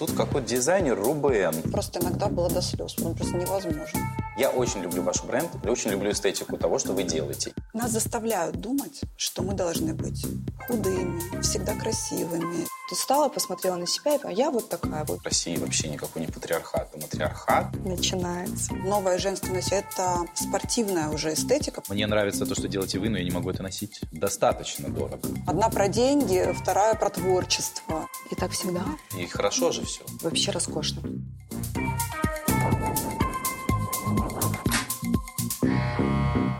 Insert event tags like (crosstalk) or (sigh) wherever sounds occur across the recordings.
Тут какой-то дизайнер Рубен. Просто иногда было до слез, ну просто невозможно. Я очень люблю ваш бренд, я очень люблю эстетику того, что вы делаете. Нас заставляют думать, что мы должны быть худыми, всегда красивыми. Ты стала, посмотрела на себя, и а я вот такая вот. В России вообще никакой не патриархат, а матриархат. Начинается. Новая женственность – это спортивная уже эстетика. Мне нравится то, что делаете вы, но я не могу это носить. Достаточно дорого. Одна про деньги, вторая про творчество. И так всегда. И хорошо же все. Вообще роскошно.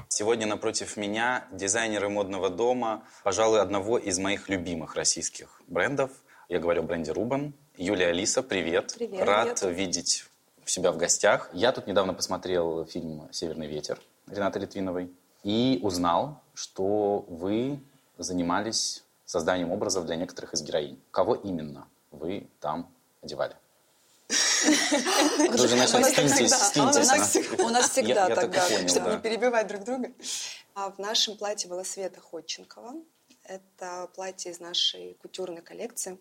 Сегодня напротив меня дизайнеры модного дома, пожалуй, одного из моих любимых российских брендов. Я говорю о бренде Рубан. Юлия Алиса, привет. Привет. Рад Привет. видеть себя в гостях. Я тут недавно посмотрел фильм «Северный ветер» Ренаты Литвиновой и узнал, что вы занимались созданием образов для некоторых из героинь. Кого именно вы там одевали? Вы же начали скиньтесь, скиньтесь. У нас всегда так, Чтобы не перебивать друг друга. А в нашем платье была Света Ходченкова. Это платье из нашей кутюрной коллекции.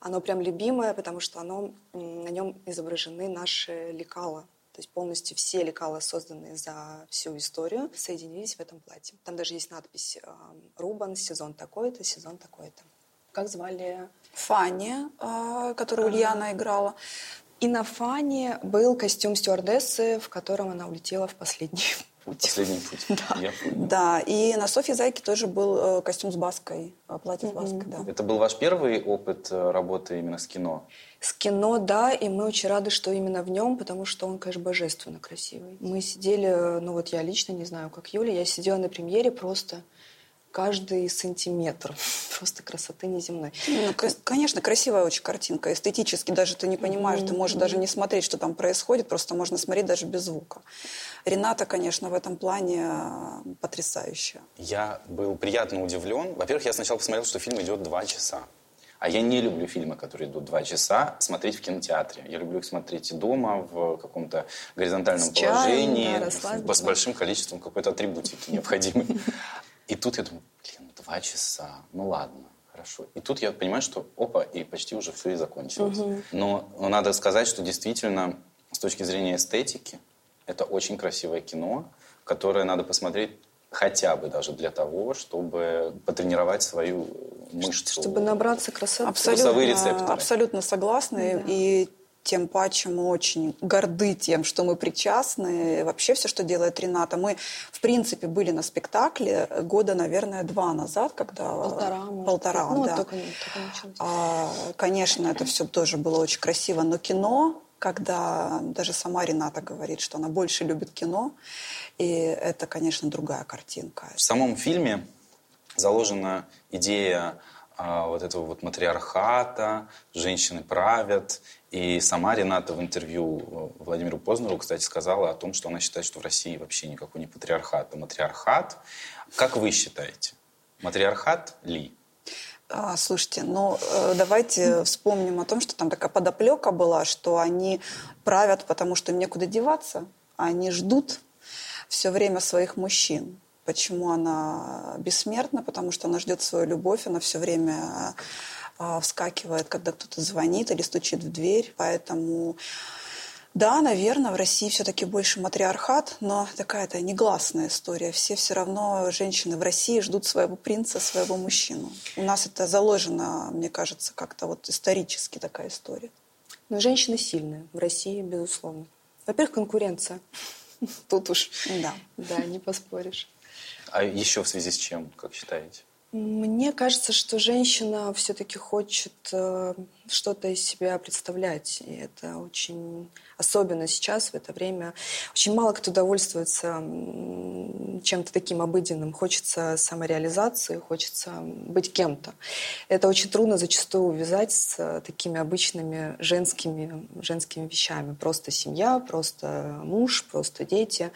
Оно прям любимое, потому что оно, на нем изображены наши лекала. То есть полностью все лекала, созданные за всю историю, соединились в этом платье. Там даже есть надпись э, «Рубан, сезон такой-то, сезон такой-то». Как звали? Фанни, а, которую Ульяна играла. И на фане был костюм стюардессы, в котором она улетела в последний путь. Последний (laughs) путь. Я понял. Да, и на Софье Зайке тоже был э, костюм с баской, э, платье с баской, да. Это был ваш первый опыт э, работы именно с кино? С кино, да, и мы очень рады, что именно в нем, потому что он, конечно, божественно красивый. Мы сидели, ну вот я лично не знаю, как Юля, я сидела на премьере просто каждый сантиметр. Просто красоты неземной. Ну, конечно, красивая очень картинка. Эстетически даже ты не понимаешь, ты можешь даже не смотреть, что там происходит, просто можно смотреть даже без звука. Рената, конечно, в этом плане э, потрясающая. Я был приятно удивлен. Во-первых, я сначала посмотрел, что фильм идет два часа. А я не люблю фильмы, которые идут два часа, смотреть в кинотеатре. Я люблю их смотреть дома в каком-то горизонтальном С чаем, положении, да, с большим количеством какой-то атрибутики необходимой. (laughs) И тут я думаю, блин, два часа, ну ладно. Хорошо. И тут я понимаю, что опа, и почти уже все и закончилось. Но, но надо сказать, что действительно, с точки зрения эстетики, это очень красивое кино, которое надо посмотреть хотя бы даже для того, чтобы потренировать свою мышцу. Чтобы набраться красоты. Вкусовые Абсолютно, рецепторы. абсолютно согласны. И тем паче мы очень горды тем, что мы причастны. И Вообще все, что делает Рената. Мы, в принципе, были на спектакле года, наверное, два назад, когда... Полтора, может Полтора. Ну, да. только- только. А, конечно, это все тоже было очень красиво, но кино, когда даже сама Рената говорит, что она больше любит кино, и это, конечно, другая картинка. В самом фильме заложена идея вот этого вот матриархата, женщины правят. И сама Рената в интервью э, Владимиру Познеру, кстати, сказала о том, что она считает, что в России вообще никакой не патриархат, а матриархат. Как вы считаете, матриархат ли? А, слушайте, ну э, давайте вспомним о том, что там такая подоплека была, что они правят, потому что им некуда деваться, а они ждут все время своих мужчин. Почему она бессмертна? Потому что она ждет свою любовь, она все время а, вскакивает, когда кто-то звонит или стучит в дверь. Поэтому, да, наверное, в России все-таки больше матриархат, но такая-то негласная история. Все все равно, женщины в России ждут своего принца, своего мужчину. У нас это заложено, мне кажется, как-то вот исторически такая история. Но женщины сильные в России, безусловно. Во-первых, конкуренция. (laughs) Тут уж, Да. да, не поспоришь. А еще в связи с чем, как считаете? Мне кажется, что женщина все-таки хочет э, что-то из себя представлять. И это очень... Особенно сейчас, в это время, очень мало кто довольствуется чем-то таким обыденным. Хочется самореализации, хочется быть кем-то. Это очень трудно зачастую увязать с э, такими обычными женскими, женскими вещами. Просто семья, просто муж, просто дети.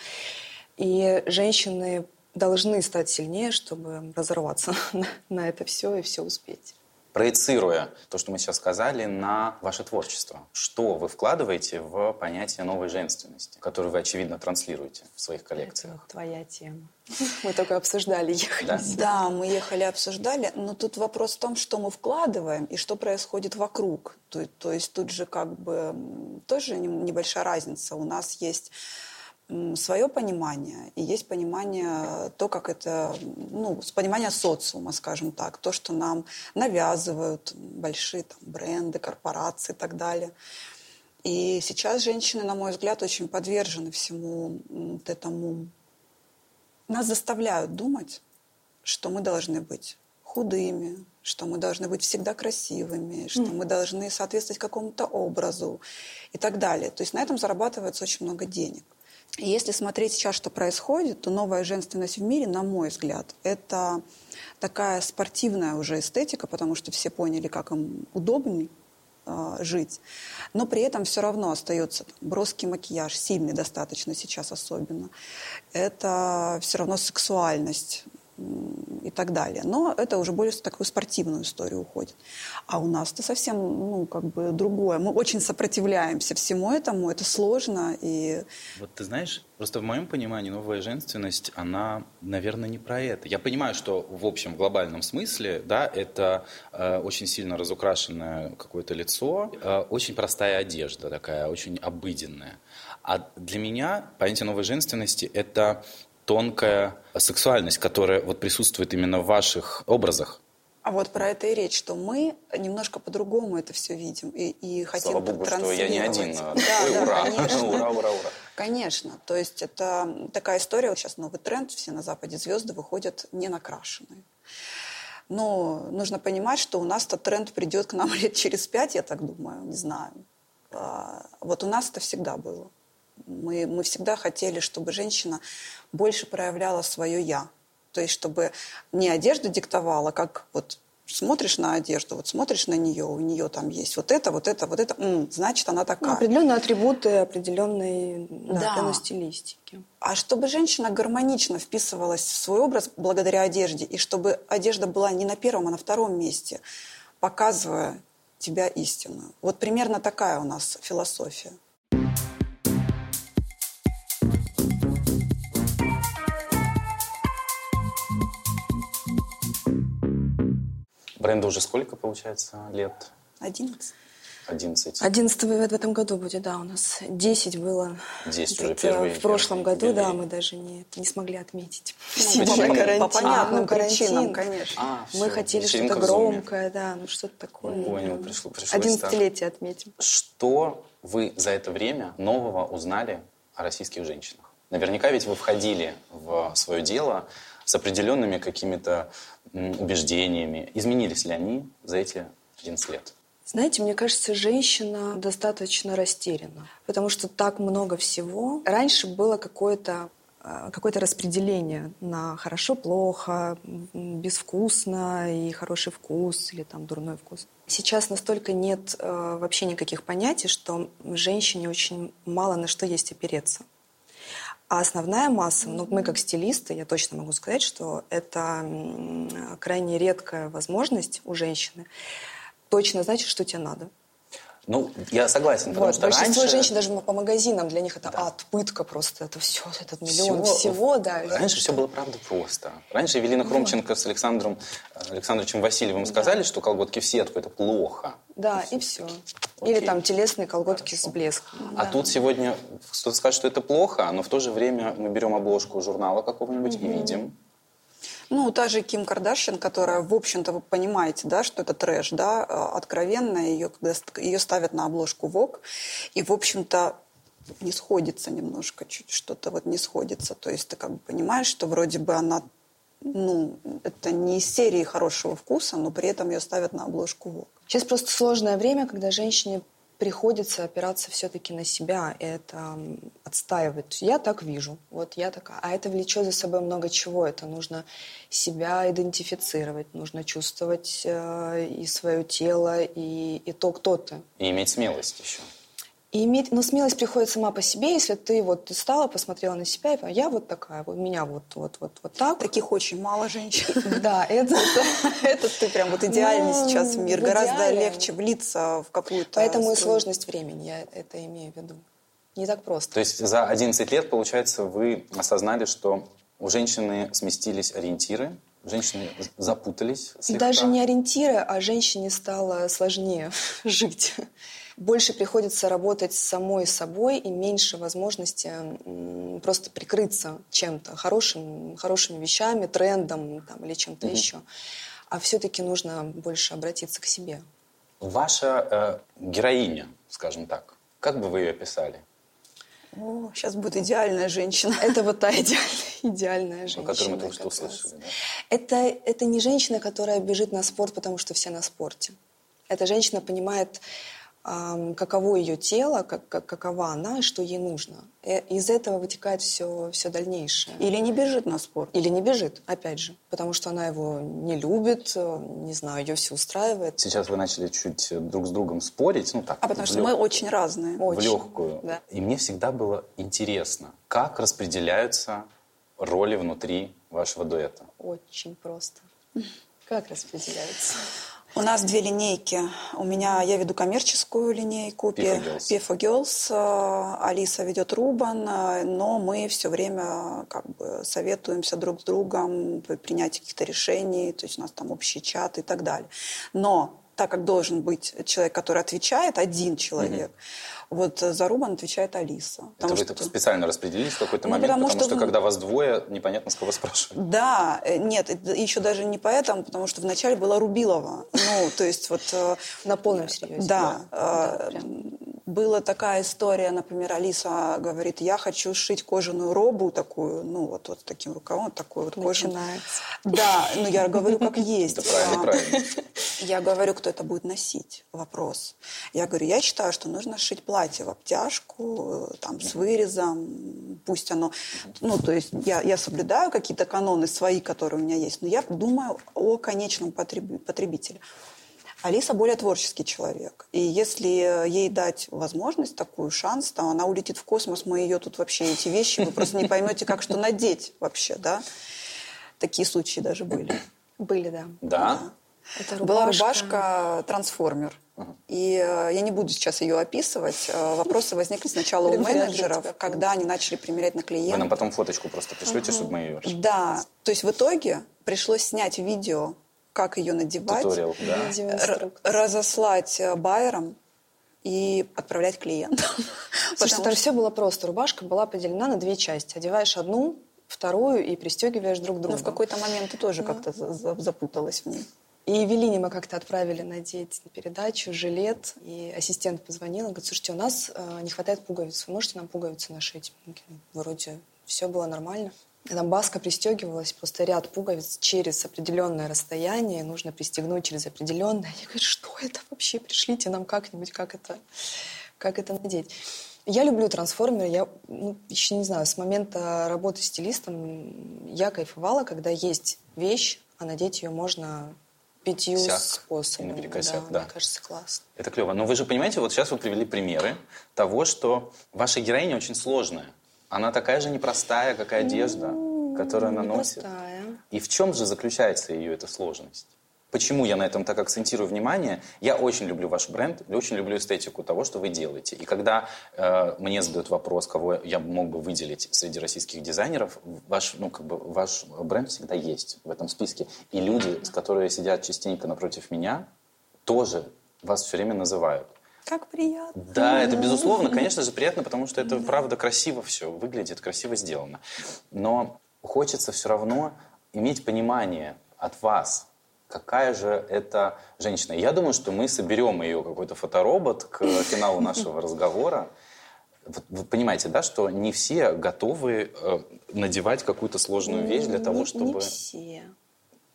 И женщины должны стать сильнее, чтобы разорваться (laughs) на, это все и все успеть. проецируя то, что мы сейчас сказали, на ваше творчество. Что вы вкладываете в понятие новой женственности, которую вы, очевидно, транслируете в своих коллекциях? Это твоя тема. (laughs) Мы только обсуждали, ехали. Да? да, мы ехали, обсуждали. Но тут вопрос в том, что мы вкладываем и что происходит вокруг. То, то есть тут же как бы тоже небольшая разница. У нас есть свое понимание, и есть понимание, то, как это, ну, понимание социума, скажем так, то, что нам навязывают большие там, бренды, корпорации и так далее. И сейчас женщины, на мой взгляд, очень подвержены всему вот этому. Нас заставляют думать, что мы должны быть худыми, что мы должны быть всегда красивыми, что мы должны соответствовать какому-то образу и так далее. То есть на этом зарабатывается очень много денег. Если смотреть сейчас, что происходит, то новая женственность в мире, на мой взгляд, это такая спортивная уже эстетика, потому что все поняли, как им удобней э, жить. Но при этом все равно остается броский макияж, сильный достаточно сейчас особенно. Это все равно сексуальность и так далее. Но это уже более в такую спортивную историю уходит. А у нас это совсем, ну, как бы другое. Мы очень сопротивляемся всему этому, это сложно. И... Вот ты знаешь, просто в моем понимании новая женственность, она, наверное, не про это. Я понимаю, что в общем, в глобальном смысле, да, это э, очень сильно разукрашенное какое-то лицо, э, очень простая одежда такая, очень обыденная. А для меня понятие новой женственности – это тонкая сексуальность, которая вот присутствует именно в ваших образах. А вот про это и речь, что мы немножко по-другому это все видим и, и хотим Слава Богу, что я не один. Да, да, ура. конечно. (laughs) ура, ура, ура. Конечно. То есть это такая история. Вот сейчас новый тренд. Все на Западе звезды выходят не накрашенные. Но нужно понимать, что у нас этот тренд придет к нам (laughs) лет через пять, я так думаю, не знаю. А, вот у нас это всегда было. Мы, мы всегда хотели, чтобы женщина больше проявляла свое «я». То есть, чтобы не одежда диктовала, как вот смотришь на одежду, вот смотришь на нее, у нее там есть вот это, вот это, вот это, м, значит, она такая. Ну, определенные атрибуты, определенные да. определенной стилистики. А чтобы женщина гармонично вписывалась в свой образ благодаря одежде, и чтобы одежда была не на первом, а на втором месте, показывая тебя истинную. Вот примерно такая у нас философия. Бренду уже сколько, получается, лет? Одиннадцать. Одиннадцать. Одиннадцатый в этом году будет, да, у нас десять было. Десять уже первые. В прошлом году, да, мы даже не, не смогли отметить. Ну, по, карантин. по понятным а, причинам, конечно. А, мы хотели что-то громкое, да, ну что-то такое. Понял, пришло, пришлось Одиннадцатилетие отметим. Что вы за это время нового узнали о российских женщинах? Наверняка ведь вы входили в свое дело с определенными какими-то убеждениями. Изменились ли они за эти 11 лет? Знаете, мне кажется, женщина достаточно растеряна, потому что так много всего. Раньше было какое-то а, какое-то распределение на хорошо-плохо, безвкусно и хороший вкус или там дурной вкус. Сейчас настолько нет э, вообще никаких понятий, что женщине очень мало на что есть опереться. А основная масса, ну, мы как стилисты, я точно могу сказать, что это крайне редкая возможность у женщины точно знать, что тебе надо. Ну, я согласен, потому вот, что большинство раньше... женщин даже по магазинам, для них это да. ад, пытка просто, это все, этот миллион все, всего, да. Раньше все было, правда, просто. Раньше Евелина вот. Хромченко с Александром Александровичем Васильевым да. сказали, что колготки в сетку – это плохо. Да, и все. Окей. Или там телесные колготки Хорошо. с блеском. А да. тут сегодня кто-то скажет, что это плохо, но в то же время мы берем обложку журнала какого-нибудь угу. и видим, ну, та же Ким Кардашьян, которая, в общем-то, вы понимаете, да, что это трэш, да, а, откровенно ее, когда ее ставят на обложку ВОК, и, в общем-то, не сходится немножко, чуть что-то вот не сходится. То есть ты как бы понимаешь, что вроде бы она, ну, это не из серии хорошего вкуса, но при этом ее ставят на обложку ВОК. Сейчас просто сложное время, когда женщине приходится опираться все-таки на себя это отстаивать. Я так вижу, вот я такая. А это влечет за собой много чего. Это нужно себя идентифицировать, нужно чувствовать э, и свое тело, и, и то, кто ты. И иметь смелость еще. И иметь, но смелость приходит сама по себе, если ты вот стала, посмотрела на себя и я вот такая, вот меня вот, вот, вот, вот так. Таких очень мало женщин. (laughs) Да, это... Это ты прям вот идеальный Ну, сейчас в мир. в Гораздо идеале. легче влиться в какую-то... Поэтому и струю. сложность времени, я это имею в виду. Не так просто. То есть за 11 лет, получается, вы осознали, что у женщины сместились ориентиры, женщины запутались слегка. Даже не ориентиры, а женщине стало сложнее (laughs) жить. Больше приходится работать с самой собой и меньше возможности просто прикрыться чем-то, хорошим, хорошими вещами, трендом там, или чем-то еще. А все-таки нужно больше обратиться к себе. Ваша э, героиня, скажем так, как бы вы ее описали? О, сейчас будет идеальная женщина. (laughs) Это вот та идеальная, идеальная О женщина. которой мы только что услышали. да? Это, это не женщина, которая бежит на спорт, потому что все на спорте. Эта женщина понимает, каково ее тело, как, как- какова она и что ей нужно. Э, Из этого вытекает все, все дальнейшее. Или не бежит на спорт. Или не бежит, опять же, потому что она его не любит, э, не знаю, ее все устраивает. Сейчас вы начали чуть друг с другом спорить, ну так, А потому в что мы лёг- очень разные. в Очень, легкую. да. И мне всегда было интересно, как распределяются роли внутри вашего дуэта. Очень просто. Как распределяется? У нас две линейки. У меня я веду коммерческую линейку P4 Girls. P4 Girls. э, Алиса ведет Рубан, э, но мы все время как бы советуемся друг с другом при принятии каких-то решений, то есть у нас там общий чат и так далее. Но так как должен быть человек, который отвечает, один человек, вот э, за Рубан отвечает Алиса. Это вы что- так специально распределились в какой-то Ну, момент, потому потому, что что, в- когда вас двое, непонятно, с кого спрашивать. Да, э, нет, еще даже не поэтому, потому что вначале была Рубилова. Ну, то есть вот... э, На полном серьезе. Да, Да, прям. была такая история, например, Алиса говорит, я хочу сшить кожаную робу такую, ну вот, вот с таким рукавом, вот такую вот. Начинается. Да, ну я говорю, как (laughs) есть. Это правильно, А, правильно. (laughs) Я говорю, кто это будет носить? Вопрос. Я говорю, я считаю, что нужно сшить платье в обтяжку, э, там, с вырезом, пусть оно... Ну, то есть я, я соблюдаю какие-то каноны свои, которые у меня есть, но я думаю о конечном потреби- потребителе. Алиса более творческий человек. И если ей дать возможность, такую шанс, то она улетит в космос, мы ее тут вообще, эти вещи, вы просто не поймете, как что надеть вообще, да? Такие случаи даже были. Были, да. Да? Это Была рубашка трансформер. И э, я не буду сейчас ее описывать. Э, вопросы возникли сначала у менеджеров, когда они начали примерять на Вы клиента. нам потом фоточку просто пришлете, чтобы мы ее Да, то есть в итоге пришлось снять видео, как ее надевать, Туториал, да. разослать э, байерам и отправлять клиентам. (laughs) Потому там что- все было просто. Рубашка была поделена на две части. Одеваешь одну, вторую и пристегиваешь друг к другу. Ну, в какой-то момент ты тоже как-то за- за- запуталась в ней. И Евелине мы как-то отправили надеть на передачу жилет. И ассистент позвонил говорит, слушайте, у нас э, не хватает пуговиц. Вы можете нам пуговицы нашить? Говорим, Вроде все было нормально. Там баска пристегивалась, просто ряд пуговиц через определенное расстояние. Нужно пристегнуть через определенное. Я говорю, что это вообще? Пришлите нам как-нибудь, как это, как это надеть. Я люблю трансформеры. Я ну, еще не знаю, с момента работы стилистом я кайфовала, когда есть вещь, а надеть ее можно пятью способами. наперекосяк, да. Мне кажется, классно. Это клево. Но вы же понимаете, вот сейчас вы привели примеры того, что ваша героиня очень сложная. Она такая же непростая, как и одежда, которую она носит. Непростая. И в чем же заключается ее эта сложность? Почему я на этом так акцентирую внимание? Я очень люблю ваш бренд, и очень люблю эстетику того, что вы делаете. И когда э, мне задают вопрос, кого я мог бы выделить среди российских дизайнеров, ваш, ну, как бы, ваш бренд всегда есть в этом списке. И люди, с которые сидят частенько напротив меня, тоже вас все время называют. Как приятно. Да, это безусловно, конечно же, приятно, потому что это правда красиво все выглядит, красиво сделано. Но хочется все равно иметь понимание от вас, какая же это женщина. Я думаю, что мы соберем ее какой-то фоторобот к финалу нашего разговора. Вы понимаете, да, что не все готовы э, надевать какую-то сложную вещь для того, чтобы... Не все.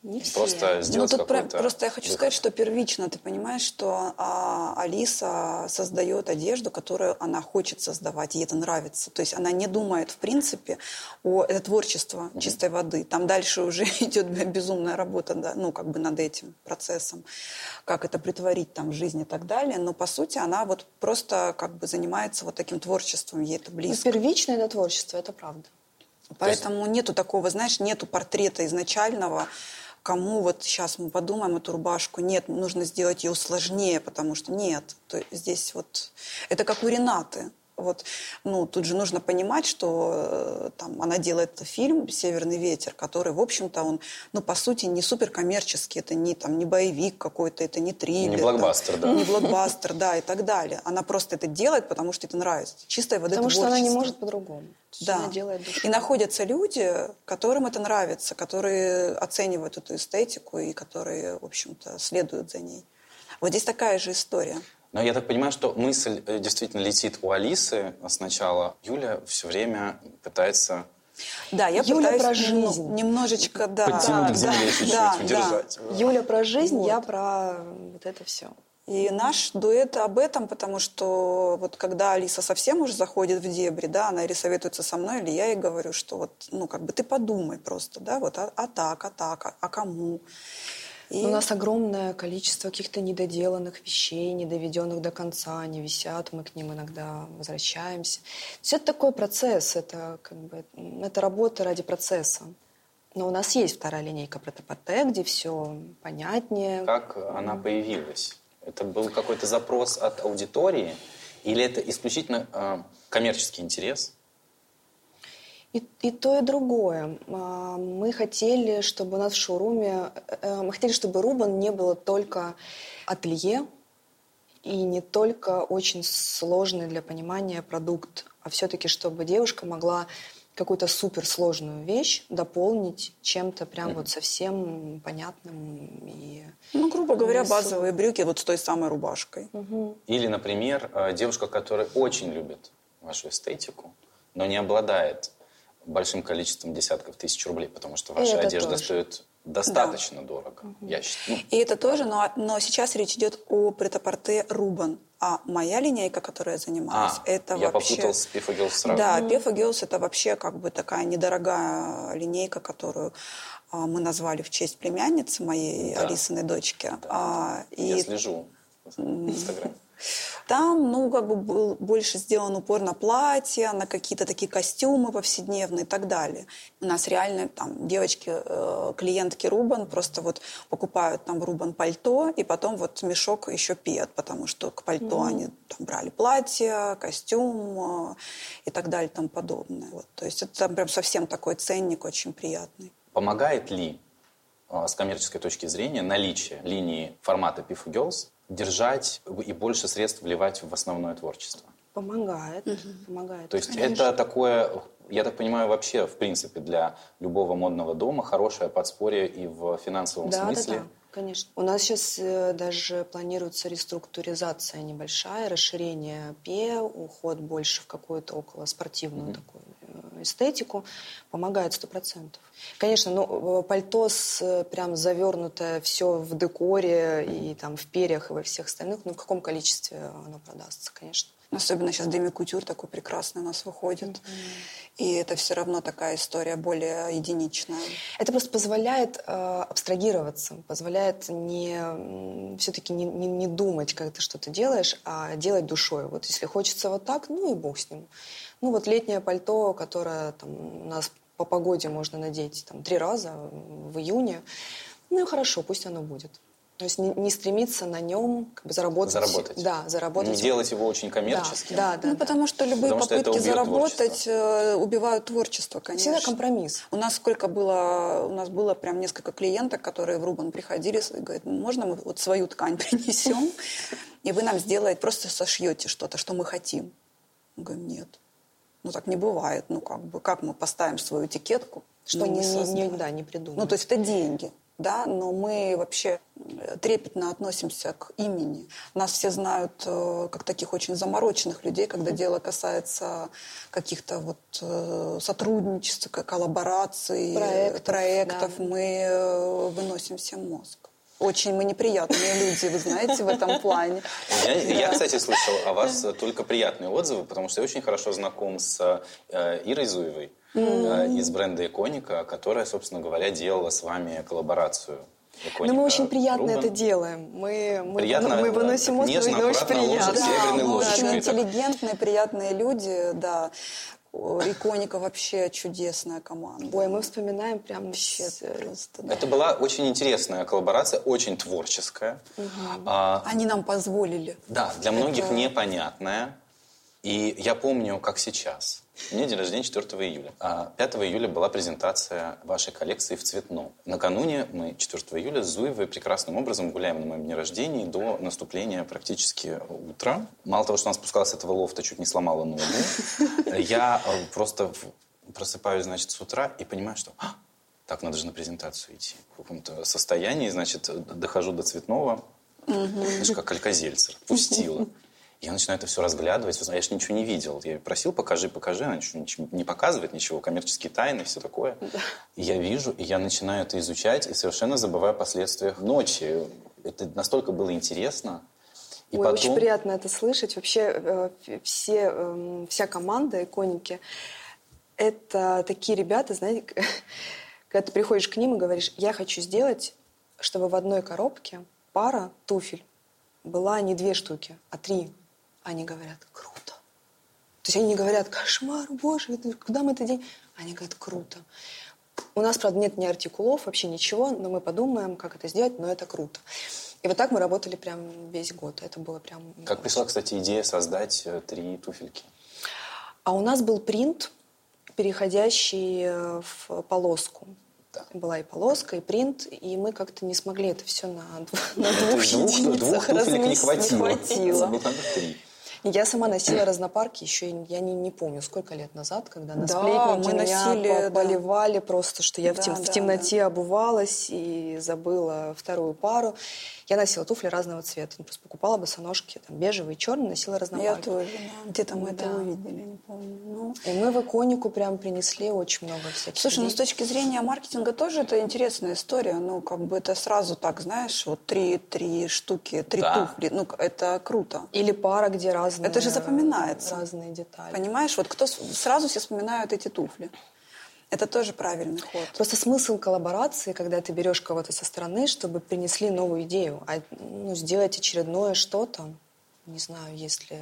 Не все. Просто Ну, сделать тут про- просто я хочу выход. сказать, что первично ты понимаешь, что а, Алиса создает одежду, которую она хочет создавать, ей это нравится. То есть она не думает, в принципе, о это творчество чистой воды. Там дальше уже (laughs) идет безумная работа, да, ну, как бы над этим процессом, как это притворить там в жизнь и так далее. Но, по сути, она вот просто как бы занимается вот таким творчеством, ей это Ну, близко. первичное это творчество, это правда. Поэтому нету такого, знаешь, нету портрета изначального, кому вот сейчас мы подумаем эту рубашку. Нет, нужно сделать ее сложнее, потому что нет. То здесь вот это как у Ренаты. Вот, ну, тут же нужно понимать, что э, там она делает фильм «Северный ветер», который, в общем-то, он, ну, по сути, не суперкоммерческий, это не, там, не боевик какой-то, это не триллер. Не блокбастер, да. Не блокбастер, да, и так далее. Она просто это делает, потому что это нравится. Чистая вода Потому что она не может по-другому. Да. Она делает. И находятся люди, которым это нравится, которые оценивают эту эстетику и которые, в общем-то, следуют за ней. Вот здесь такая же история. Но я так понимаю, что мысль э, действительно летит у Алисы сначала. Юля все время пытается Да, я Юля пытаюсь про жизнь. немножечко, да. подтянуть да, к земле да, чуть-чуть, да, да. удержать. Юля про жизнь, Вот. я про вот это все. И наш дуэт об этом, потому что вот когда Алиса совсем уже заходит в дебри, да, она или советуется со мной, или я ей говорю, что вот, ну, как бы ты подумай просто, да, вот, а, а так, а так, а, а кому? И У нас огромное количество каких-то недоделанных вещей, недоведенных до конца, они висят, мы к ним иногда возвращаемся. Все это такой процесс, это как бы это работа ради процесса. Но у нас есть вторая линейка Протопоте, где все понятнее. Как она появилась? Это был какой-то запрос от аудитории? Или это исключительно э, коммерческий интерес? И, и то, и другое. А, Мы хотели, чтобы у нас в шоуруме, э, мы хотели, чтобы Рубан не было только ателье и не только очень сложный для понимания продукт, а все-таки, чтобы девушка могла какую-то суперсложную вещь дополнить чем-то прям вот совсем понятным и Ну, грубо говоря, базовые брюки вот с той самой рубашкой. Или, например, э, девушка, которая очень любит вашу эстетику, но не обладает большим количеством десятков тысяч рублей, потому что ваша это одежда тоже. стоит достаточно дорого. Я считаю. Ну, И это тоже, но, но сейчас речь идет о претапорте Рубан. А моя линейка, которой я занимаюсь, а, это я вообще... попутал с Girls сразу. Да, Пефа Геос это вообще как бы такая недорогая линейка, которую а, мы назвали в честь племянницы моей Да. Алисиной дочки. А, Я и слежу в Инстаграме. Там, ну, как бы был больше сделан упор на платья, на какие-то такие костюмы повседневные и так далее. У нас реально там девочки, э, клиентки Рубан просто вот покупают там Рубан пальто, и потом вот мешок еще пьет, потому что к пальто они там брали платье, костюм э, и так далее и тому подобное. Вот. То есть это там прям совсем такой ценник очень приятный. Помогает ли э, с коммерческой точки зрения наличие линии формата Piff Girls держать и больше средств вливать в основное творчество? помогает, помогает. То есть конечно. это такое, я так понимаю, вообще, в принципе, для любого модного дома хорошее подспорье и в финансовом да, смысле. Да, да, конечно. У нас сейчас э, даже планируется реструктуризация небольшая, расширение ПЕ, уход больше в какую-то около спортивную такую э, эстетику. Помогает сто процентов. Конечно, ну, э, пальто с, э, прям завернутое все в декоре и там в перьях и во всех остальных, ну в каком количестве оно продастся, конечно. Особенно сейчас Деми Кутюр такой прекрасный у нас выходит. И это все равно такая история более единичная. Это просто позволяет э, абстрагироваться, позволяет не все-таки не, не, не думать, как ты что-то делаешь, а делать душой. Вот если хочется вот так, ну и бог с ним. Ну вот летнее пальто, которое там, у нас по погоде можно надеть там, три раза в июне, ну и хорошо, пусть оно будет. То есть не, не стремиться на нем как бы заработать. Заработать. Да, заработать. Не делать его очень коммерческим. Да, да, ну, да. потому что любые Потому что попытки убьет заработать э, убивают творчество, конечно. Всегда компромисс. У нас сколько было, у нас было прям несколько клиенток, которые в Рубан приходили и говорят, «Ну, можно мы вот свою ткань (laughs) принесем, и вы нам сделаете, просто сошьете что-то, что мы хотим. Мы говорим, нет. Ну так не бывает. Ну как бы, как мы поставим свою этикетку? Что мы мы не, не, создаем. да, не придумаем. Ну то есть это деньги. Да, но мы вообще э, трепетно относимся к имени. Нас все знают э, как таких очень замороченных людей, когда дело касается каких-то вот э, сотрудничеств, коллабораций, проектов. проектов. Да. Мы выносим всем мозг. Очень мы неприятные люди, вы знаете, в этом плане. Я, я, кстати, слышал о вас только приятные отзывы, потому что я очень хорошо знаком с э, Ирой Зуевой mm-hmm. из бренда Иконика, которая, собственно говоря, делала с вами коллаборацию. Иконика, Но мы очень приятно Рубен. это делаем. Мы, мы, приятно, мы выносим отзывы, нежно, очень приятно. Да, очень интеллигентные, приятные люди, да. Иконика вообще чудесная команда. Ой, мы вспоминаем прям вообще просто. Да. Это была очень интересная коллаборация, очень творческая. Угу. А, Они нам позволили. Да, для многих Это... непонятная. И я помню, как сейчас. Меня день рождения 4 июля. 5 а июля была презентация вашей коллекции в цветном. Накануне мы 4 июля с Зуевой прекрасным образом гуляем на моем дне рождения до наступления практически утра. Мало того, что она спускалась с этого лофта, чуть не сломала ногу. (laughs) Я э, просто просыпаюсь, значит, с утра и понимаю, что а, так, надо же на презентацию идти. В каком-то состоянии, значит, дохожу до цветного. Знаешь, как Алькозельцер. (laughs) Пустила. Я начинаю это все разглядывать. Я же ничего не видел. Я просил, покажи, покажи. Она ничего не показывает, ничего. Коммерческие тайны, все такое. Да. И я вижу, и я начинаю это изучать, и совершенно забываю о последствиях ночи. Это настолько было интересно. И Ой, потом... Очень приятно это слышать. Вообще э, все, э, вся команда иконики — это такие ребята, знаете, (laughs) когда ты приходишь к ним и говоришь, я хочу сделать, чтобы в одной коробке пара туфель была не две штуки, а три они говорят, круто. То есть они не говорят, кошмар, боже, куда мы это день? Они говорят, круто. У нас, правда, нет ни артикулов, вообще ничего, но мы подумаем, как это сделать, но это круто. И вот так мы работали прям весь год. Это было прям... Как пришла, кстати, идея создать э, три туфельки? А у нас был принт, переходящий э, в полоску. Да. Была и полоска, и принт, и мы как-то не смогли это все на, (laughs) на двух единицах двух туфелек не хватило. Не хватило. Я сама носила разнопарки еще, я не, не помню, сколько лет назад, когда на да, сплетники мы меня носили, поливали да. просто, что я да, в, тем, да, в темноте да. обувалась и забыла вторую пару. Я носила туфли разного цвета. Ну, просто покупала босоножки, там, бежевые, черные, носила разнопарки. Я тоже, да. Где-то мы да. это увидели, не помню. Ну. И мы в иконику прям принесли очень много всяких Слушай, идей. ну с точки зрения маркетинга тоже это интересная история. Ну, как бы это сразу так, знаешь, вот три, три штуки, три да. туфли. Ну, это круто. Или пара, где разные... Это же запоминается. Разные детали. Понимаешь, вот кто сразу все вспоминают эти туфли. Это тоже правильный ход. Просто смысл коллаборации, когда ты берешь кого-то со стороны, чтобы принесли новую идею, а ну, сделать очередное что-то, не знаю, если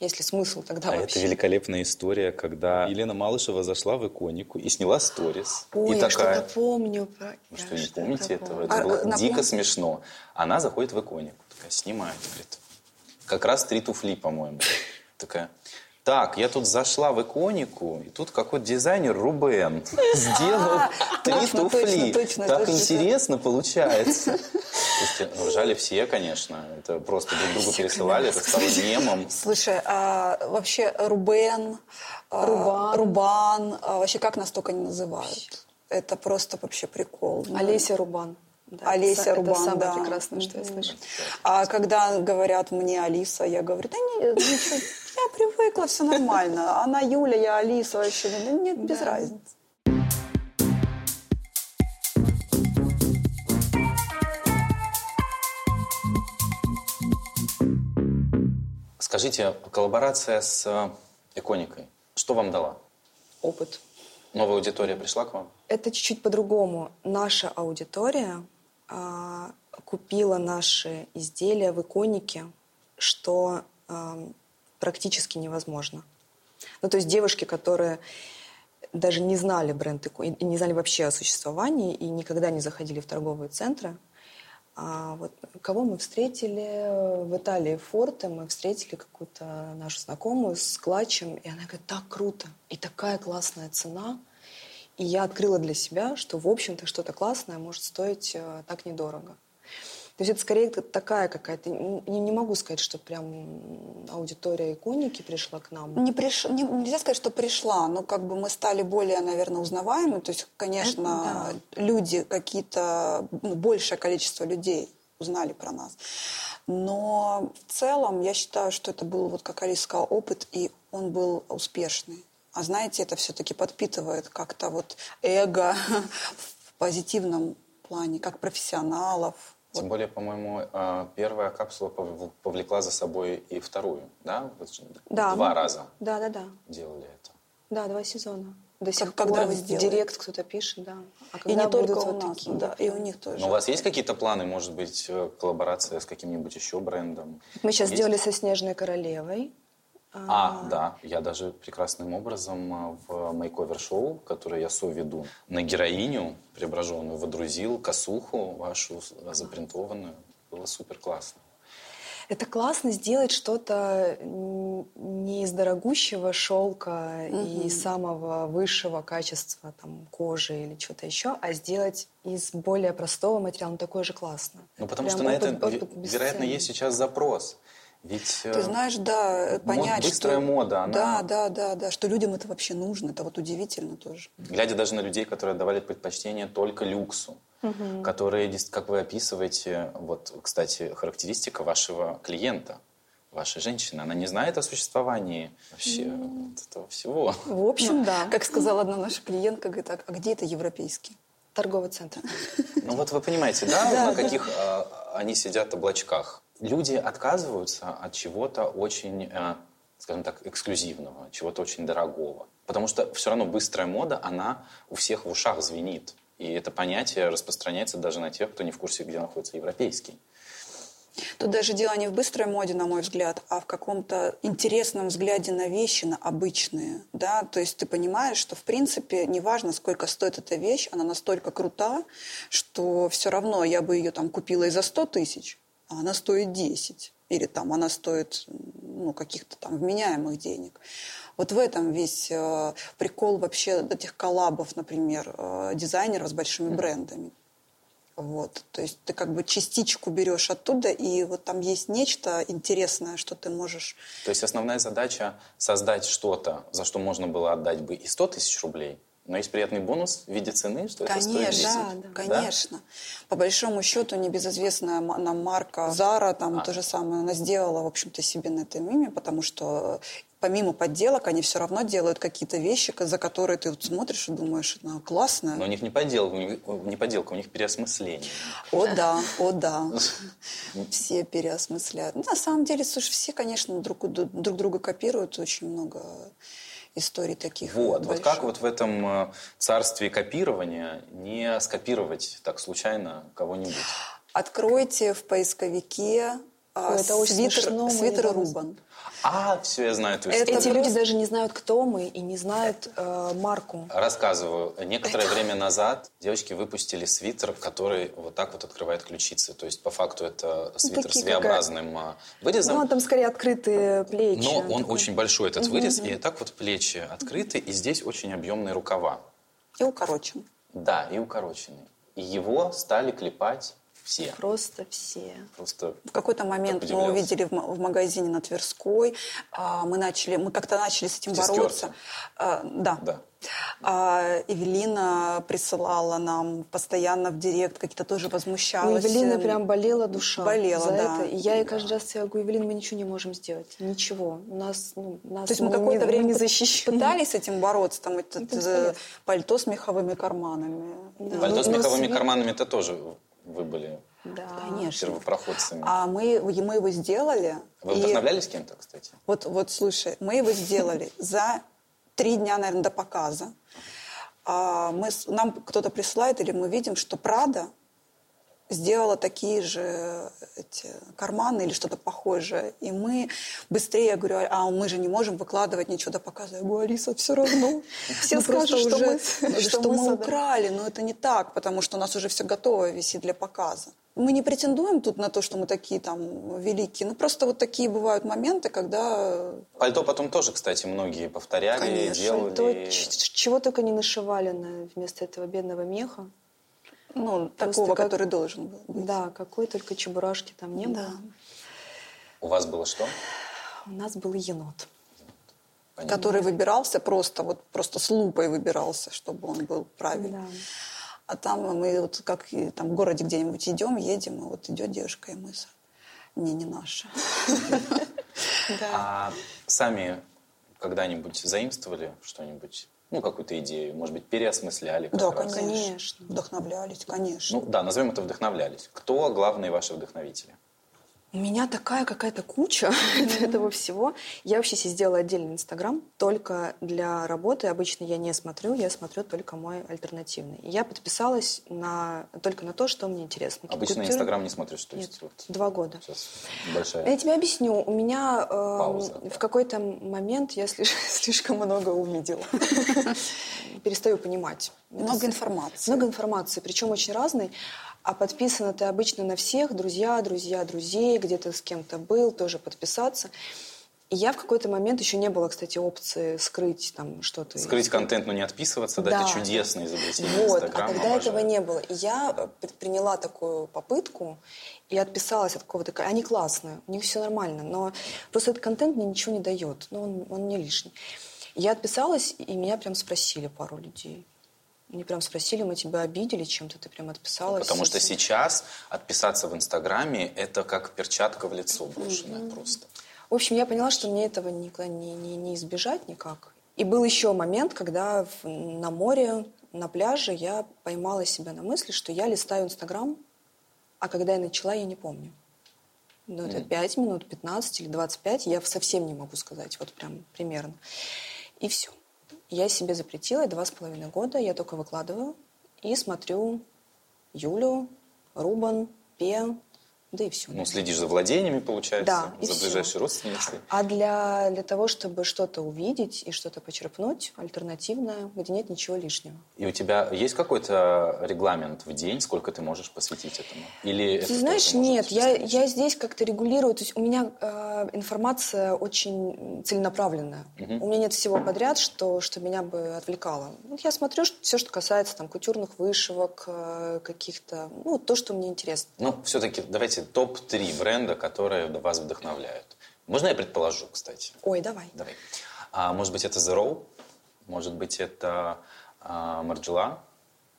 есть ли смысл тогда а вообще? это великолепная история, когда Елена Малышева зашла в иконику и сняла сторис. Ой, и я такая... что-то помню. Про... Вы что, не помните этого? Это а, было напом... дико смешно. Она заходит в иконику, такая, снимает, говорит, как раз три туфли, по-моему. Такая, так, я тут зашла в иконику, и тут какой-то дизайнер Рубен сделал (laughs) три туфли. Так интересно получается. (laughs) Ржали все, конечно. Это просто друг другу пересылали, это стало мемом. Слушай, а вообще Рубен, а, Рубан, Рубан а вообще как нас только не называют? Это просто вообще прикол. Олеся Рубан. Да, Олеся это Рубан, самое да. прекрасное, что я слышу. А когда говорят мне Алиса, я говорю, да нет, ничего, я привыкла, все нормально. Она Юля, я Алиса вообще. Да нет, без да. разницы. Скажите, коллаборация с Иконикой, что вам дала? Опыт. Новая аудитория пришла к вам? Это чуть-чуть по-другому. Наша аудитория купила наши изделия в иконике, что а, практически невозможно. Ну, то есть девушки, которые даже не знали бренд и не знали вообще о существовании и никогда не заходили в торговые центры. А вот кого мы встретили в Италии, Форте, мы встретили какую-то нашу знакомую с клатчем, и она говорит, так круто, и такая классная цена. И я открыла для себя, что, в общем-то, что-то классное может стоить э, так недорого. То есть это скорее такая какая-то... Не, не могу сказать, что прям аудитория иконики пришла к нам. Не приш... не, нельзя сказать, что пришла, но как бы мы стали более, наверное, узнаваемы. То есть, конечно, да. люди какие-то... Ну, большее количество людей узнали про нас. Но в целом я считаю, что это был, вот как Алиса сказала, опыт, и он был успешный. А знаете, это все-таки подпитывает как-то вот эго (laughs) в позитивном плане, как профессионалов, тем вот. более, по-моему, а, первая капсула повлекла за собой и вторую, да? Да. Два раза. Да, да, да. Делали это. Да, два сезона. До сих как, пор когда вы сделали? директ кто-то пишет, да. А и не только у нас, такие, да, и у них тоже. Но у вас есть какие-то планы, может быть, э, коллаборация с каким-нибудь еще брендом? Мы сейчас есть? сделали со «Снежной королевой». А, да, я даже прекрасным образом э, в мейковер-шоу, которое я соведу, на героиню преображенную водрузил косуху вашу запринтованную. Было супер классно. Это классно сделать что-то не из дорогущего шелка угу. и самого высшего качества там, кожи или чего-то еще, а сделать из более простого материала. Ну, такое же классно. Ну, потому Прям что опыт, на это, опыт вероятно, есть сейчас запрос. Ведь ты знаешь, да, понять, быстрая что... мода, она... Да, да, да, да, что людям это вообще нужно, это вот удивительно тоже. Глядя даже на людей, которые отдавали предпочтение только люксу, угу. которые, как вы описываете, вот, кстати, характеристика вашего клиента, вашей женщины, она не знает о существовании вообще mm. этого всего. В общем, да. (laughs) Как сказала одна наша клиентка, говорит, а где это европейский? Торговый центр. Ну вот вы понимаете, да, (laughs) на каких а, они сидят облачках люди отказываются от чего-то очень, э, скажем так, эксклюзивного, чего-то очень дорогого. Потому что все равно быстрая мода, она у всех в ушах звенит. И это понятие распространяется даже на тех, кто не в курсе, где находится европейский. Тут даже дело не в быстрой моде, на мой взгляд, а в каком-то интересном взгляде на вещи, на обычные. Да? То есть ты понимаешь, что в принципе неважно, сколько стоит эта вещь, она настолько крута, что все равно я бы ее там купила и за 100 тысяч, а она стоит 10. Или там она стоит ну, каких-то там вменяемых денег. Вот в этом весь э, прикол вообще этих коллабов, например, э, дизайнеров с большими брендами. Вот, то есть ты как бы частичку берешь оттуда, и вот там есть нечто интересное, что ты можешь... То есть основная задача создать что-то, за что можно было отдать бы и 100 тысяч рублей, но есть приятный бонус в виде цены, что конечно, это стоит 10. Да, да. Конечно. По большому счету, небезызвестная нам марка Zara, там а. то же самое, она сделала, в общем-то, себе на этом имя, потому что помимо подделок, они все равно делают какие-то вещи, за которые ты вот смотришь и думаешь, ну, классно. Но у них не подделка, у них, не подделка, у них переосмысление. О да, о да. (laughs) Все переосмысляют. На самом деле, слушай, все, конечно, друг, друг друга копируют очень много историй таких. Вот, больших. вот как вот в этом э, царстве копирования не скопировать так случайно кого-нибудь? Откройте в поисковике Ой, это очень свитер, смешно, свитер Рубан. А, все, я знаю эту историю. Эти люди даже не знают, кто мы, и не знают э, марку. Рассказываю. Некоторое это... время назад девочки выпустили свитер, который вот так вот открывает ключицы. То есть, по факту, это ну, свитер Такие, с V-образным какая... вырезом. Ну, там скорее открытые плечи. Но он такой. очень большой, этот угу, вырез, угу. и так вот плечи открыты, и здесь очень объемные рукава. И укорочен. Да, и укороченный. И его стали клепать все. Просто все. Просто в какой-то момент мы увидели в, в магазине на Тверской, а, мы начали, мы как-то начали с этим Тискерцы. бороться. А, да. да. А Эвелина присылала нам постоянно в директ, какие-то тоже возмущалась. У Эвелины прям болела душа болела, за да. это. И я ей каждый раз я говорю, Эвелина, мы ничего не можем сделать. Ничего. У нас, ну, нас То есть мы, мы какое-то время не защищены. пытались с этим бороться, там (laughs) этот э, пальто с меховыми карманами. Да. Пальто ну, с меховыми свет... карманами это тоже вы были да. Конечно. первопроходцами. А мы, мы его сделали. Вы и... вдохновлялись кем-то, кстати? Вот, вот слушай, мы его сделали (laughs) за три дня, наверное, до показа. А мы, нам кто-то присылает, или мы видим, что Прада сделала такие же эти карманы или что-то похожее. И мы быстрее, я говорю, а мы же не можем выкладывать ничего до показа. Я говорю, Алиса, (laughs) все равно. Все скажут, что мы, что мы украли, но это не так, потому что у нас уже все готово висит для показа. Мы не претендуем тут на то, что мы такие там великие. Ну, просто вот такие бывают моменты, когда... Пальто потом тоже, кстати, многие повторяли, Конечно. делали. Пальто, чего только не нашивали на, вместо этого бедного меха. Ну, такого, как... который должен был быть. Да, какой только чебурашки там не было. Да. У вас было что? У нас был енот. Понятно. Который выбирался просто, вот просто с лупой выбирался, чтобы он был правильный. Да. А там мы вот как там в городе где-нибудь идем, едем, и вот идет девушка, и мы не, не наша. (laughs) А сами когда-нибудь заимствовали что-нибудь? Ну, какую-то идею, может быть, переосмысляли? Да, конечно. Вдохновлялись, конечно. Ну, да, назовем это вдохновлялись. Кто главные ваши вдохновители? У меня такая какая-то куча (laughs) mm-hmm. этого всего. Я вообще себе сделала отдельный Инстаграм только для работы. Обычно я не смотрю, я смотрю только мой альтернативный. Я подписалась на, только на то, что мне интересно. Обычно Инстаграм не смотришь? То есть, Нет, вот два года. Сейчас большая Я тебе объясню. У меня э, Пауза, в какой-то момент я (laughs) слишком много увидела. (laughs) Перестаю понимать. Много информации. Много информации, причем очень разной. А подписана ты обычно на всех, друзья, друзья, друзей, где-то с кем-то был, тоже подписаться. И я в какой-то момент еще не было, кстати, опции скрыть там что-то. Скрыть контент, но не отписываться, да, да. это чудесное изобретение Вот, а когда обожаю. этого не было, и я предприняла такую попытку и отписалась от какого-то... Они классные, у них все нормально, но просто этот контент мне ничего не дает, но он, он не лишний. Я отписалась, и меня прям спросили пару людей. Они прям спросили, мы тебя обидели чем-то, ты прям отписалась. Потому что сейчас отписаться в Инстаграме – это как перчатка в лицо брошенная mm-hmm. просто. В общем, я поняла, что мне этого никуда не, не, не избежать никак. И был еще момент, когда в, на море, на пляже я поймала себя на мысли, что я листаю Инстаграм, а когда я начала, я не помню. Ну, это mm. 5 минут, 15 или 25, я совсем не могу сказать, вот прям примерно. И все. Я себе запретила, два с половиной года я только выкладываю и смотрю Юлю, Рубан, Пе, да и все. Ну, следишь за владениями, получается, да, за все. ближайшей родственницей. А для, для того, чтобы что-то увидеть и что-то почерпнуть, альтернативное, где нет ничего лишнего. И у тебя есть какой-то регламент в день, сколько ты можешь посвятить этому? Или ты знаешь, нет, я, я здесь как-то регулирую. То есть у меня э, информация очень целенаправленная. Угу. У меня нет всего подряд, что, что меня бы отвлекало. Вот я смотрю что, все, что касается там кутюрных вышивок, э, каких-то, ну, то, что мне интересно. Ну, все-таки давайте давайте топ-3 бренда, которые вас вдохновляют. Можно я предположу, кстати? Ой, давай. Давай. А, может быть, это Zero? Может быть, это а, Марджела?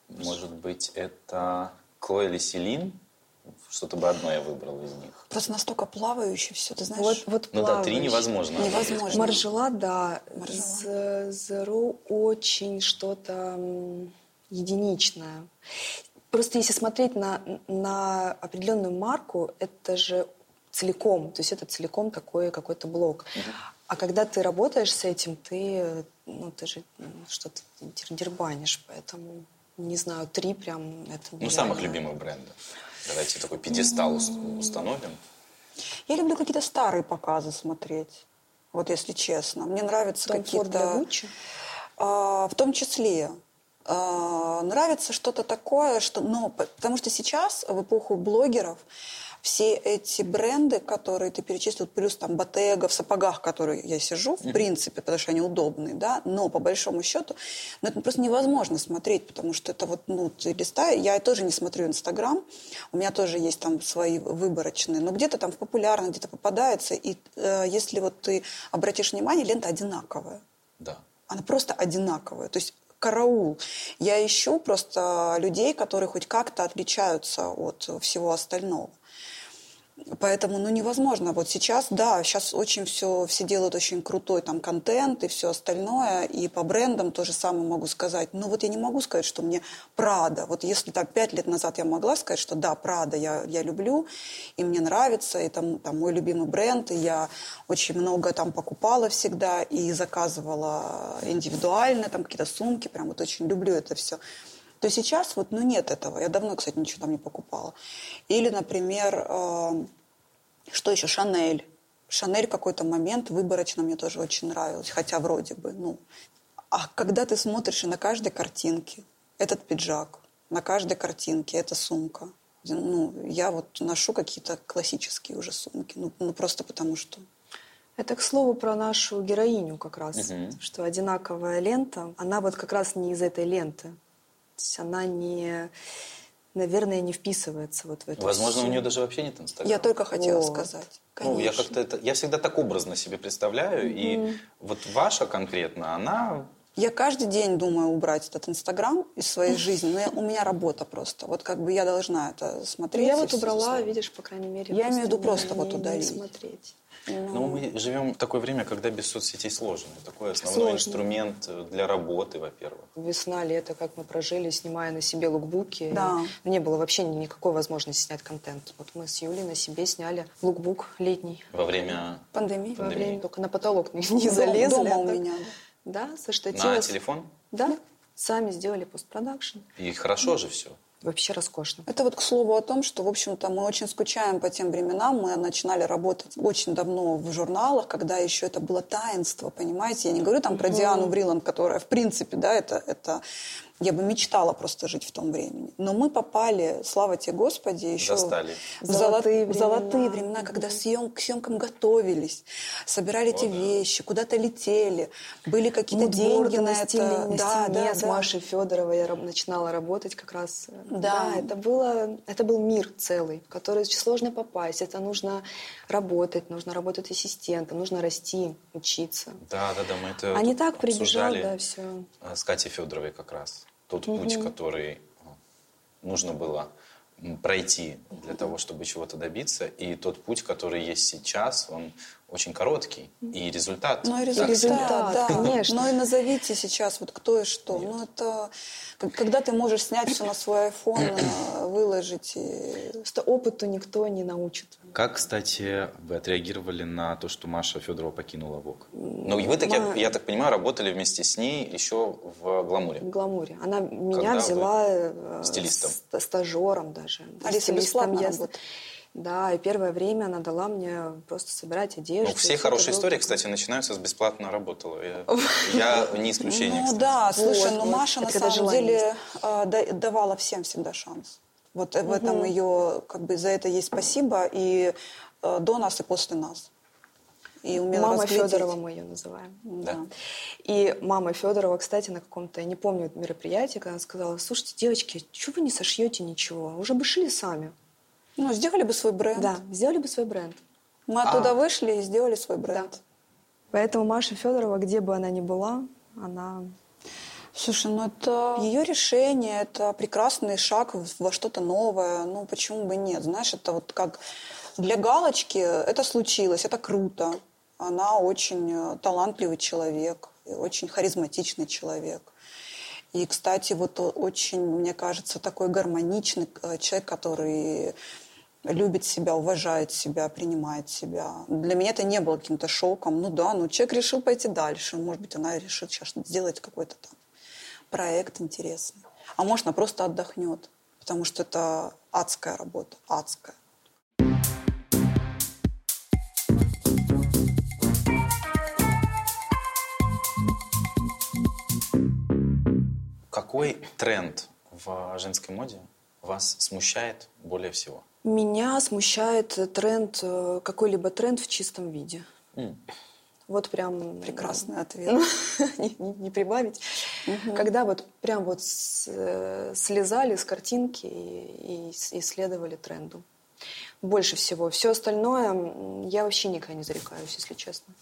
Может быть, это Клоя или Селин? Что-то бы одно я выбрал из них. Просто настолько плавающее все, ты знаешь. Вот, вот ну да, три невозможно. Невозможно. Маржела, да. Маржела. Zero очень что-то единичное. Просто если смотреть на, на определенную марку, это же целиком, то есть это целиком такой какой-то блок. Угу. А когда ты работаешь с этим, ты, ну, ты же что-то дербанишь, поэтому, не знаю, три прям это Ну, самых любимых брендов. Давайте такой пьедестал mm установим. Я люблю какие-то старые показы смотреть. Вот если честно. Мне нравятся какие-то... А, в том числе. А, нравится что-то такое, что, но потому что сейчас в эпоху блогеров все эти бренды, которые ты перечислил, плюс там Ботега в сапогах, которые я сижу, в принципе, потому что они удобные, да, но по большому счету, ну, это просто невозможно смотреть, потому что это вот, ну, ты листаешь, я тоже не смотрю Инстаграм, у меня тоже есть там свои выборочные, но где-то там в популярно, где-то попадается, и э, если вот ты обратишь внимание, лента одинаковая. Да. Она просто одинаковая. То есть караул. Я ищу просто людей, которые хоть как-то отличаются от всего остального. Поэтому, ну, невозможно. Вот сейчас, да, сейчас очень все, все делают очень крутой там контент и все остальное. И по брендам то же самое могу сказать. Но вот я не могу сказать, что мне Прада. Вот если так пять лет назад я могла сказать, что да, Прада я, я люблю, и мне нравится, и там, там мой любимый бренд, и я очень много там покупала всегда и заказывала индивидуально там какие-то сумки, прям вот очень люблю это все то сейчас вот, ну, нет этого. Я давно, кстати, ничего там не покупала. Или, например, э, что еще? Шанель. Шанель какой-то момент выборочно мне тоже очень нравилось, хотя вроде бы, ну. А когда ты смотришь и на каждой картинке этот пиджак, на каждой картинке эта сумка, ну, я вот ношу какие-то классические уже сумки, ну, ну просто потому что. Это, к слову, про нашу героиню как раз, угу. что одинаковая лента, она вот как раз не из этой ленты есть она не, наверное, не вписывается вот в эту Возможно, у всю- нее даже вообще нет Инстаграма. Я только хотела Вот. сказать. Ну, я Конечно. как-то это, я всегда так образно себе представляю, и вот ваша конкретно, она Я каждый день думаю убрать этот Инстаграм из своей жизни, но я- у меня работа просто. Вот как бы я должна это смотреть. Я вот убрала, всё. видишь, по крайней мере. Я имею в виду просто вот удалить. смотреть. Ну, мы живем в такое время, когда без соцсетей сложно. Такой основной Сложно. инструмент э, для работы, во-первых. Весна, лето, как мы прожили, снимая на себе лукбуки. Да. И Не было вообще ни- никакой возможности снять контент. Вот мы с Юлей на себе сняли лукбук летний. Во время Пандемия. Во Пандемии. время только на потолок не, не залезли. дома а у меня. Да, со штатива. на телефон. Да, сами сделали постпродакшн. И хорошо же все. Вообще роскошно. Это вот к слову о том, что, в общем-то, мы очень скучаем по тем временам. Мы начинали работать очень давно в журналах, когда еще это было таинство, понимаете? Я не говорю там про Диану Бриланд, которая, в принципе, да, это, это... Я бы мечтала просто жить в том времени. Но мы попали, слава тебе Господи, еще Застали. в золотые, Золотые в золотые времена. времена, когда съем, к съемкам готовились, собирали эти О, да. вещи, куда-то летели, были какие-то деньги на настильные это. на Да, стене да, с да. Машей Федоровой я начинала работать как раз. Да. это было, это был мир целый, в который очень сложно попасть. Это нужно работать, нужно работать ассистентом, нужно расти, учиться. Да, да, да, мы это А не так прибежал, да, все. э, с Катей Федоровой как раз. Тот путь, который э, нужно было пройти для того, чтобы чего-то добиться, и тот путь, который есть сейчас, он очень короткий, и результат. Ну и результат, результат, да. конечно. Ну и назовите сейчас вот кто и что. Ну это когда ты можешь снять все на свой iPhone, э, выложить и Просто опыту никто не научит. Как, кстати, вы отреагировали на то, что Маша Федорова покинула ВОК? Ну, и вы, так, я, Ма- я так понимаю, работали вместе с ней еще в «Гламуре». В гламуре. Она меня Когда взяла э, стилистом? ст- стажером даже. Да, Алиса стилистом бесплатно я- работает. Да, и первое время она дала мне просто собирать одежду. Ну, все хорошие истории, кстати, начинаются с «бесплатно работала». Я, (laughs) я не исключение, Ну да, слушай, ну. Маша на самом деле э, да- давала всем всегда шанс. Вот э, в этом ее, как бы за это ей спасибо и э, до нас, и после нас. И умела Мама разглядеть. Федорова мы ее называем. Да. И мама Федорова, кстати, на каком-то, я не помню, мероприятии, когда она сказала, слушайте, девочки, чего вы не сошьете ничего? Уже бы шили сами. Ну, сделали бы свой бренд. Да, сделали бы свой бренд. Мы оттуда А. вышли и сделали свой бренд. Поэтому Маша Федорова, где бы она ни была, она Слушай, ну это ее решение, это прекрасный шаг во что-то новое. Ну почему бы нет? Знаешь, это вот как для галочки это случилось, это круто. Она очень э, талантливый человек, очень харизматичный человек. И, кстати, вот очень, мне кажется, такой гармоничный э, человек, который любит себя, уважает себя, принимает себя. Для меня это не было каким-то шоком. Ну да, ну человек решил пойти дальше. Может быть, она решит сейчас сделать какой-то там проект интересный. А может, она просто отдохнет, потому что это адская работа, адская. Какой тренд в женской моде вас смущает более всего? Меня смущает тренд, э, какой-либо тренд в чистом виде. М. Вот прям... Прекрасный ответ. (laughs) не, не- не прибавить. Когда вот прям вот с- э, слезали с картинки и, и и следовали тренду. Больше всего. Все остальное я вообще никогда не зарекаюсь, если честно.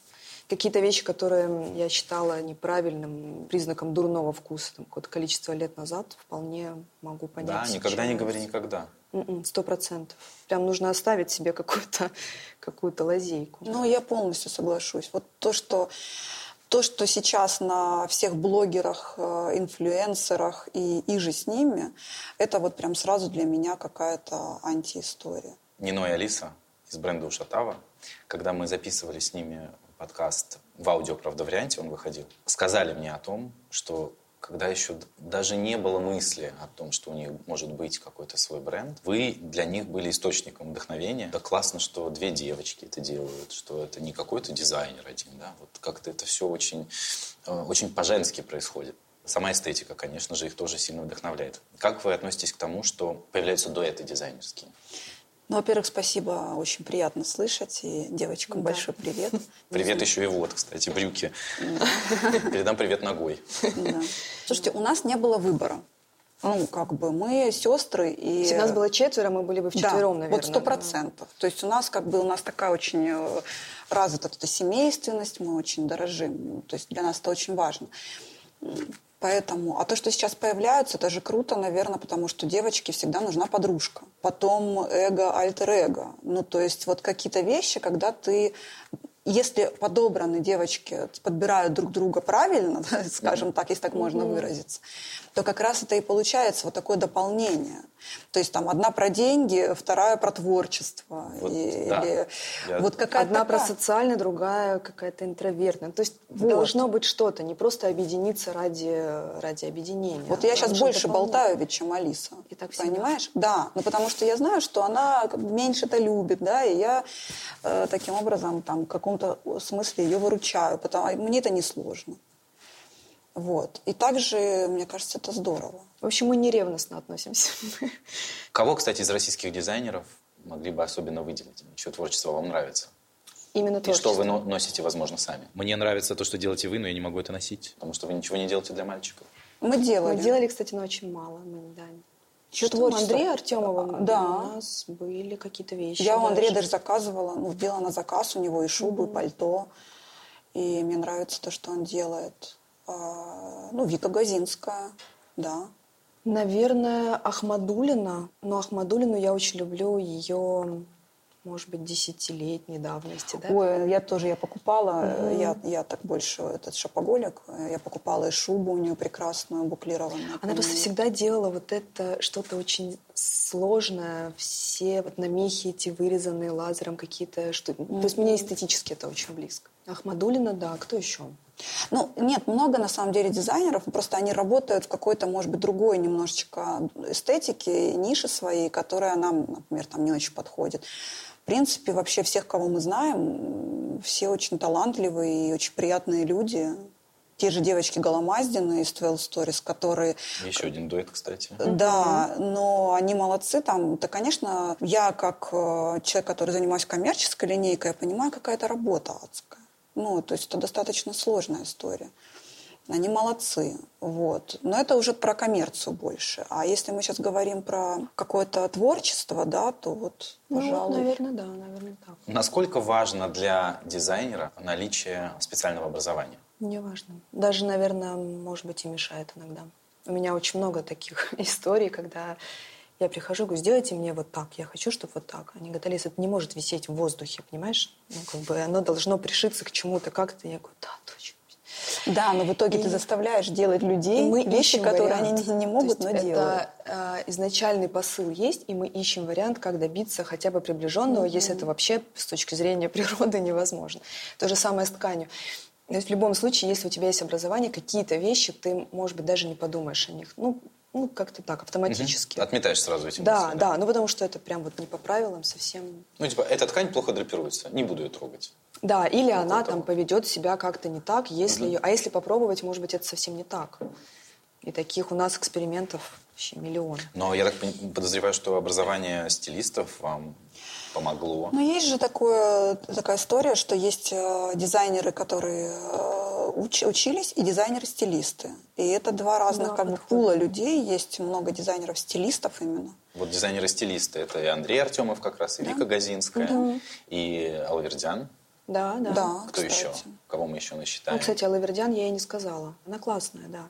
Какие-то вещи, которые я считала неправильным, признаком дурного вкуса, там, какое-то количество лет назад, вполне могу понять. Да, никогда не говори никогда. М-м, Сто процентов. Прям нужно оставить себе какую-то (laughs) какую лазейку. Ну, я полностью соглашусь. Вот то, что то, что сейчас на всех блогерах, э, инфлюенсерах и, и же с ними, это вот прям сразу для меня какая-то антиистория. Нино и Алиса из бренда Ушатава, когда мы записывали с ними подкаст в аудио, правда, варианте он выходил, сказали мне о том, что когда еще даже не было мысли о том, что у них может быть какой-то свой бренд, вы для них были источником вдохновения. Да классно, что две девочки это делают, что это не какой-то дизайнер один, да, вот как-то это все очень, э, очень по-женски происходит. Сама эстетика, конечно же, их тоже сильно вдохновляет. Как вы относитесь к тому, что появляются дуэты дизайнерские? Ну, во-первых, спасибо, очень приятно слышать. И девочкам Да. большой привет. (laughs) Привет еще и вот, кстати, брюки. Передам привет ногой. Да. Слушайте, у нас не было выбора. Ну, как бы мы сестры и... Если нас было четверо, мы были бы вчетвером, да, наверное. вот сто процентов. То есть у нас как бы у нас такая очень э, развита эта семейственность, мы очень дорожим. То есть для нас это очень важно. Поэтому, а то, что сейчас появляются, это же круто, наверное, потому что девочке всегда нужна подружка. Потом эго, альтер-эго. Ну, то есть вот какие-то вещи, когда ты если подобраны девочки, подбирают друг друга правильно, (laughs) скажем так, если так можно выразиться, то как раз это и получается вот такое дополнение. То есть там одна про деньги, вторая про творчество. Вот, и, да. или Я- вот какая-то Одна про такая- социальное, другая какая-то интровертная. То есть Вот. должно быть что-то, не просто объединиться ради, ради объединения. Вот я сейчас больше болтаю ведь, чем Алиса. И так всегда. Понимаешь? Да, ну потому что я знаю, что она меньше это любит, да, и я э, таким образом там в каком-то смысле ее выручаю, потому мне это не сложно. Вот. И также, мне кажется, это здорово. В общем, мы не ревностно относимся. (laughs) Кого, кстати, из российских дизайнеров могли бы особенно выделить? Чье творчество вам нравится? Именно И творчество. что вы но- носите, возможно, сами? Мне нравится то, что делаете вы, но я не могу это носить. Потому что вы ничего не делаете для мальчиков. Мы делали. Мы делали, кстати, но очень мало. Мы, да. Чьё Что, творчество? Андрея Артемова, Да. у нас были какие-то вещи. Я у Андрея даже. заказывала, ну, сделала на заказ у него и шубу, и пальто. И мне нравится то, что он делает. А, ну, Вика Газинская, да. Наверное, Ахмадулина. Но Ахмадулину я очень люблю ее, может быть, десятилетней давности. Да? Ой, я тоже, я покупала, э, я, я так больше этот шопоголик, э, я покупала и шубу у нее прекрасную, буклированную. Она просто всегда делала вот это что-то очень сложное, все вот намехи эти вырезанные лазером какие-то, что... То есть мне эстетически это очень близко. Ахмадулина, да, кто еще? Ну, нет, много на самом деле дизайнеров, просто они работают в какой-то, может быть, другой немножечко эстетике, ниши своей, которая нам, например, там не очень подходит. В принципе, вообще всех, кого мы знаем, все очень талантливые и очень приятные люди. Те же девочки Голомаздины из 12 Stories, которые Еще один дуэт, кстати. Да, но они молодцы там. Да, конечно, я как э, человек, который занимаюсь коммерческой линейкой, я понимаю, какая это работа адская. Ну, то есть это достаточно сложная история. Они молодцы, вот. Но это уже про коммерцию больше. А если мы сейчас говорим про какое-то творчество, да, то вот, Ну, пожалуй. наверное, да, наверное, так. Насколько важно для дизайнера наличие специального образования? Не важно. Даже, наверное, может быть, и мешает иногда. У меня очень много таких (laughs) историй, когда я прихожу, говорю, сделайте мне вот так, я хочу, чтобы вот так. Они говорят, Алиса, это не может висеть в воздухе, понимаешь? Ну, как бы оно должно пришиться к чему-то как-то. Я говорю, да, точно. Да, но в итоге ты заставляешь делать людей И мы вещи, которые вариант. они не, не могут, но это, делают. э, изначальный посыл есть, и мы ищем вариант, как добиться хотя бы приближенного, если это вообще с точки зрения (laughs) природы невозможно. То же самое с тканью. То есть в любом случае, если у тебя есть образование, какие-то вещи ты, может быть, даже не подумаешь о них. Ну, ну как-то так, автоматически. Отметаешь сразу эти Да, мысли, да, ну потому что это прям вот не по правилам совсем. Ну, типа, эта ткань плохо драпируется, не буду ее трогать. Да, или она это там поведет себя как-то не так, если ее... А если попробовать, может быть, это совсем не так. И таких у нас экспериментов вообще миллион. Но я так подозреваю, что образование стилистов вам помогло. Но есть же такое, такая история, что есть э, дизайнеры, которые э, уч- учились, и дизайнеры-стилисты. И это два разных Да, как бы пула людей. Есть много дизайнеров-стилистов именно. Вот дизайнеры-стилисты, это и Андрей Артемов как раз, и Вика Газинская, и Алвердян. Да, да. Да, Кто кстати. еще? Кого мы еще насчитаем? Ну, кстати, Алавердян я ей не сказала. Она классная, да.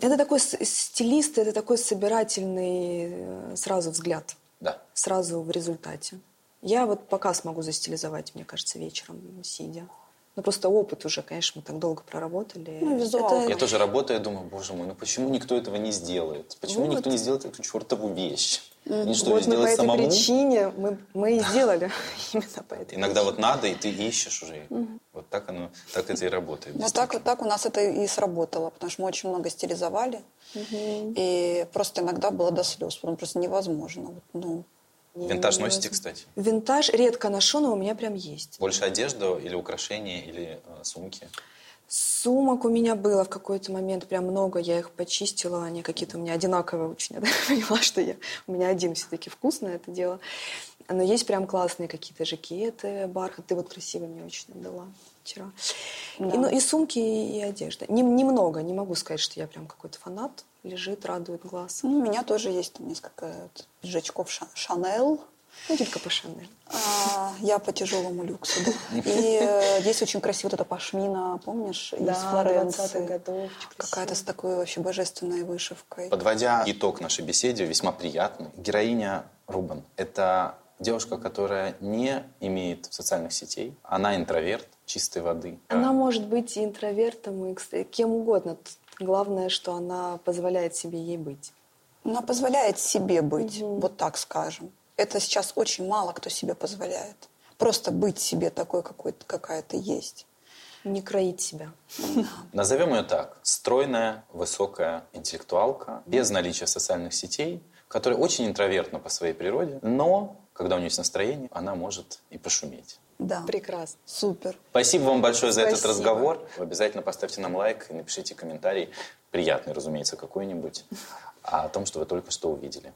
Это такой стилист, это такой собирательный э, сразу взгляд, Да. сразу в результате. Я вот пока смогу застилизовать, мне кажется, вечером, сидя. Ну, просто опыт уже, конечно, мы так долго проработали. Ну, визуал. Это- Я тоже работаю думаю, боже мой, ну почему никто этого не сделает? Почему Вот. никто не сделает эту чертову вещь? И что, вот мы по этой самому? причине мы, мы и сделали (laughs) именно по этой Иногда вот надо, и ты ищешь уже. Вот так оно, так это и работает. Вот так, вот так у нас это и сработало, потому что мы очень много стилизовали. И просто иногда было до слез, потому просто невозможно. Вот, ну, Винтаж носите, кстати? Винтаж редко ношу, но у меня прям есть. Больше одежда или украшения, или э, сумки? Сумок у меня было в какой-то момент прям много, я их почистила, они какие-то у меня одинаковые очень. (laughs) Я поняла, что я, у меня один все-таки вкус на это дело. Но есть прям классные какие-то жакеты, бархат. Ты вот красиво мне очень отдала вчера. Да. И, ну, и сумки, и одежда. Нем- немного, не могу сказать, что я прям какой-то фанат. Лежит, радует глаз. Ну, у меня тоже есть там несколько вот пиджачков Ша- Шанель. Ну, только по Шанель. А, я по тяжелому люксу, да. (laughs) И э, здесь очень красиво вот эта пашмина, помнишь, из Да, Флоренции. 20-х годов. Какая-то с такой вообще божественной вышивкой. Подводя итог нашей беседе, весьма приятный, героиня Рубан – это девушка, которая не имеет социальных сетей. Она интроверт чистой воды. Она может быть и интровертом, и кем угодно. Главное, что она позволяет себе ей быть. Она позволяет себе быть, вот так скажем. Это сейчас очень мало кто себе позволяет. Просто быть себе такой, какой, какая ты есть. Не кроить себя. Назовем ее так. Стройная, высокая интеллектуалка, без наличия социальных сетей, которая очень интровертна по своей природе, но когда у нее есть настроение, она может и пошуметь. Да. Прекрасно. Супер. Спасибо вам большое за этот Спасибо. разговор. Обязательно поставьте нам лайк и напишите комментарий, приятный, разумеется, какой-нибудь, о том, что вы только что увидели.